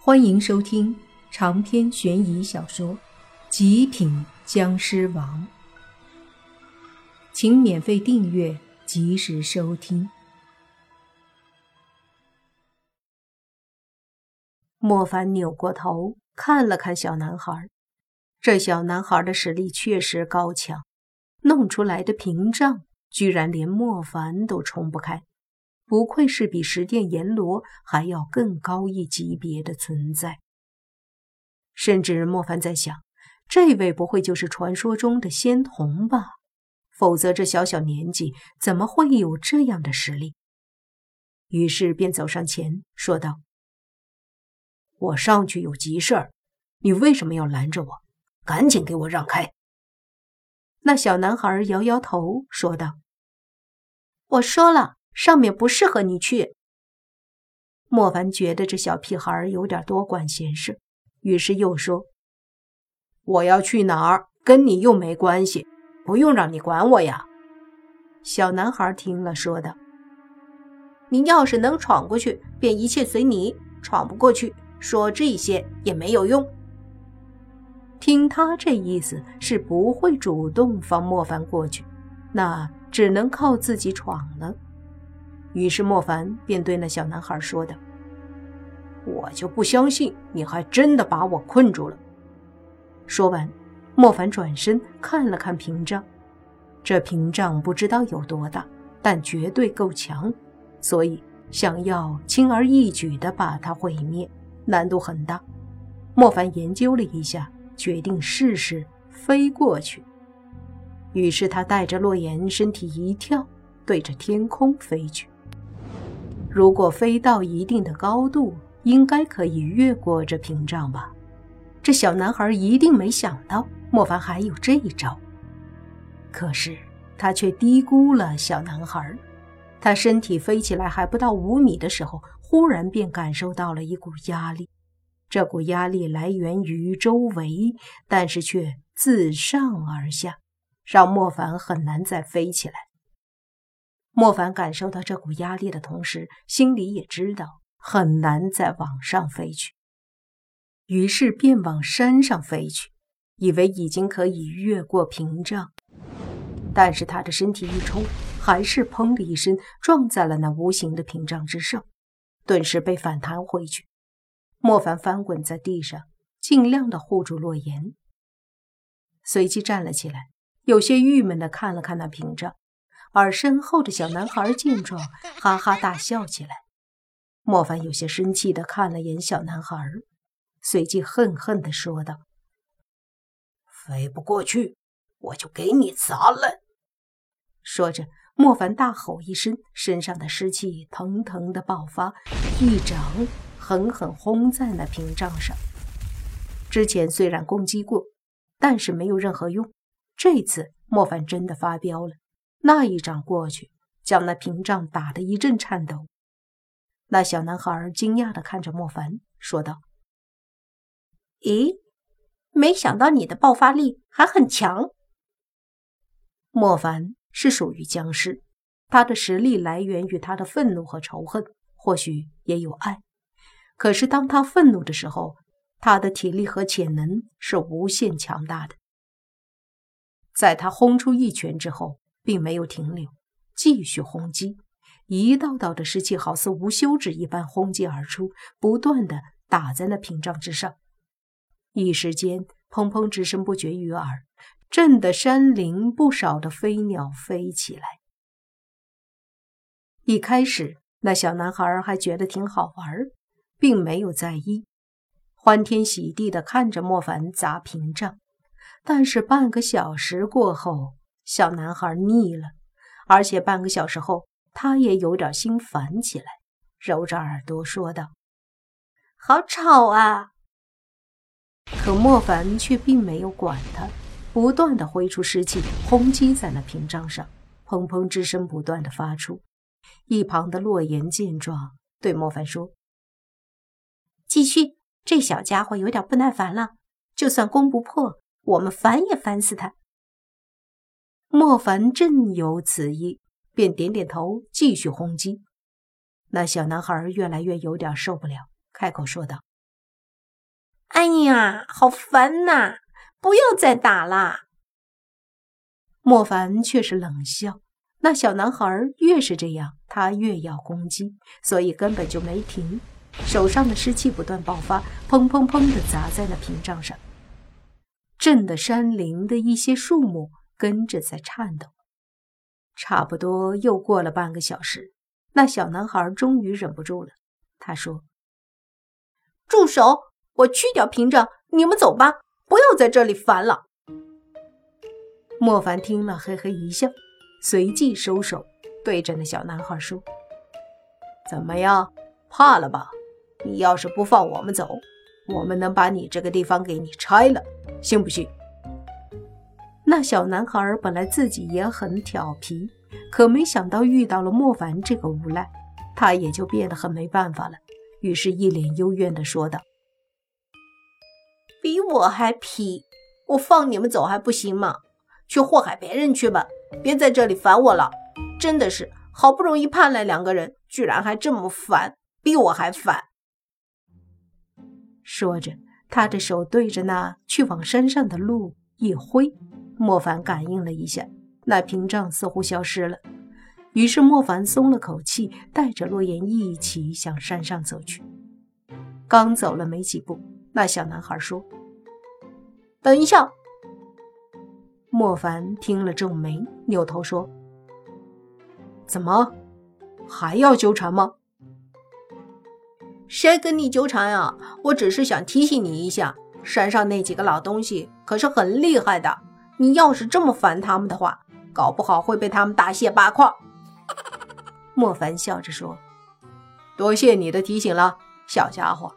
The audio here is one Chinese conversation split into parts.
欢迎收听长篇悬疑小说《极品僵尸王》，请免费订阅，及时收听。莫凡扭过头看了看小男孩，这小男孩的实力确实高强，弄出来的屏障居然连莫凡都冲不开。不愧是比十殿阎罗还要更高一级别的存在。甚至莫凡在想，这位不会就是传说中的仙童吧？否则这小小年纪怎么会有这样的实力？于是便走上前说道：“我上去有急事儿，你为什么要拦着我？赶紧给我让开！”那小男孩摇摇头说道：“我说了。”上面不适合你去。莫凡觉得这小屁孩有点多管闲事，于是又说：“我要去哪儿，跟你又没关系，不用让你管我呀。”小男孩听了，说道：“你要是能闯过去，便一切随你；闯不过去，说这些也没有用。”听他这意思，是不会主动放莫凡过去，那只能靠自己闯了。于是莫凡便对那小男孩说道：“我就不相信你还真的把我困住了。”说完，莫凡转身看了看屏障，这屏障不知道有多大，但绝对够强，所以想要轻而易举地把它毁灭，难度很大。莫凡研究了一下，决定试试飞过去。于是他带着洛言，身体一跳，对着天空飞去。如果飞到一定的高度，应该可以越过这屏障吧？这小男孩一定没想到莫凡还有这一招。可是他却低估了小男孩。他身体飞起来还不到五米的时候，忽然便感受到了一股压力。这股压力来源于周围，但是却自上而下，让莫凡很难再飞起来。莫凡感受到这股压力的同时，心里也知道很难再往上飞去，于是便往山上飞去，以为已经可以越过屏障。但是他的身体一冲，还是砰的一声撞在了那无形的屏障之上，顿时被反弹回去。莫凡翻滚在地上，尽量的护住洛言，随即站了起来，有些郁闷的看了看那屏障。而身后的小男孩见状，哈哈大笑起来。莫凡有些生气的看了眼小男孩，随即恨恨的说道：“飞不过去，我就给你砸了！”说着，莫凡大吼一声，身上的湿气腾腾的爆发，一掌狠狠轰在那屏障上。之前虽然攻击过，但是没有任何用。这次莫凡真的发飙了。那一掌过去，将那屏障打得一阵颤抖。那小男孩惊讶地看着莫凡，说道：“咦，没想到你的爆发力还很强。”莫凡是属于僵尸，他的实力来源于他的愤怒和仇恨，或许也有爱。可是当他愤怒的时候，他的体力和潜能是无限强大的。在他轰出一拳之后，并没有停留，继续轰击，一道道的湿气好似无休止一般轰击而出，不断的打在那屏障之上。一时间，砰砰之声不绝于耳，震得山林不少的飞鸟飞起来。一开始，那小男孩还觉得挺好玩，并没有在意，欢天喜地的看着莫凡砸屏障。但是半个小时过后，小男孩腻了，而且半个小时后，他也有点心烦起来，揉着耳朵说道：“好吵啊！”可莫凡却并没有管他，不断的挥出湿气，轰击在那屏障上，砰砰之声不断的发出。一旁的洛言见状，对莫凡说：“继续，这小家伙有点不耐烦了，就算攻不破，我们烦也烦死他。”莫凡正有此意，便点点头，继续轰击。那小男孩越来越有点受不了，开口说道：“哎呀，好烦呐！不要再打了。莫凡却是冷笑。那小男孩越是这样，他越要攻击，所以根本就没停。手上的湿气不断爆发，砰砰砰的砸在那屏障上，震得山林的一些树木跟着在颤抖。差不多又过了半个小时，那小男孩终于忍不住了，他说：“住手！我去掉屏障，你们走吧，不要在这里烦了。”莫凡听了，嘿嘿一笑。随即收手，对着那小男孩说：“怎么样，怕了吧？你要是不放我们走，我们能把你这个地方给你拆了，信不信？”那小男孩本来自己也很调皮，可没想到遇到了莫凡这个无赖，他也就变得很没办法了。于是，一脸幽怨地说道：“比我还皮，我放你们走还不行吗？去祸害别人去吧！”别在这里烦我了，真的是好不容易盼来两个人，居然还这么烦，比我还烦。说着，他的手对着那去往山上的路一挥，莫凡感应了一下，那屏障似乎消失了。于是莫凡松了口气，带着洛言一起向山上走去。刚走了没几步，那小男孩说：“等一下。”莫凡听了皱眉，扭头说：“怎么，还要纠缠吗？谁跟你纠缠呀？我只是想提醒你一下，山上那几个老东西可是很厉害的。你要是这么烦他们的话，搞不好会被他们大卸八块。”莫凡笑着说：“多谢你的提醒了，小家伙。”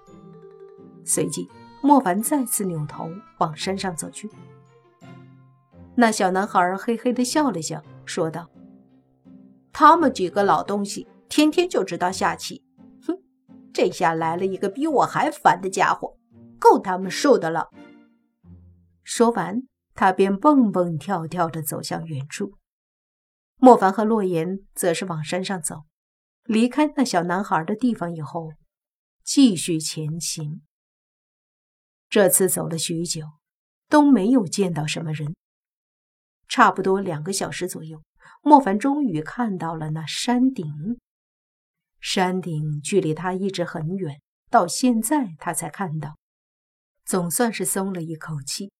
随即，莫凡再次扭头往山上走去。那小男孩嘿嘿的笑了笑，说道：“他们几个老东西天天就知道下棋，哼，这下来了一个比我还烦的家伙，够他们受的了。”说完，他便蹦蹦跳跳的走向远处。莫凡和洛言则是往山上走，离开那小男孩的地方以后，继续前行。这次走了许久，都没有见到什么人。差不多两个小时左右，莫凡终于看到了那山顶。山顶距离他一直很远，到现在他才看到，总算是松了一口气。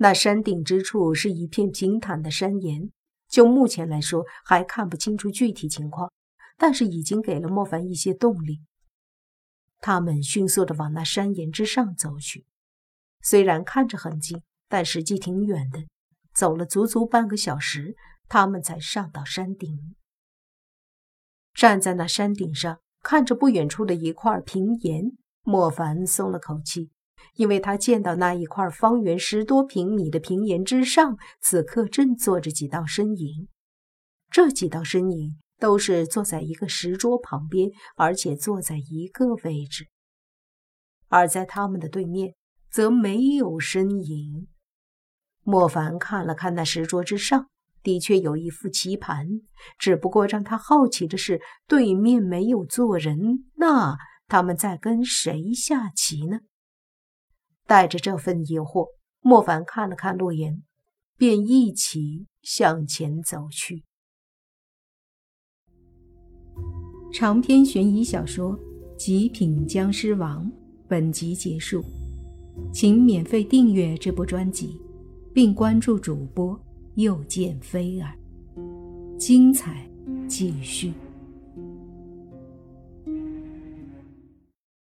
那山顶之处是一片平坦的山岩，就目前来说还看不清楚具体情况，但是已经给了莫凡一些动力。他们迅速的往那山岩之上走去，虽然看着很近，但实际挺远的。走了足足半个小时，他们才上到山顶。站在那山顶上，看着不远处的一块平岩，莫凡松了口气，因为他见到那一块方圆十多平米的平岩之上，此刻正坐着几道身影。这几道身影都是坐在一个石桌旁边，而且坐在一个位置，而在他们的对面则没有身影。莫凡看了看那石桌之上，的确有一副棋盘，只不过让他好奇的是，对面没有坐人，那他们在跟谁下棋呢？带着这份疑惑，莫凡看了看洛言，便一起向前走去。长篇悬疑小说《极品僵尸王》本集结束，请免费订阅这部专辑。并关注主播，又见菲儿，精彩继续。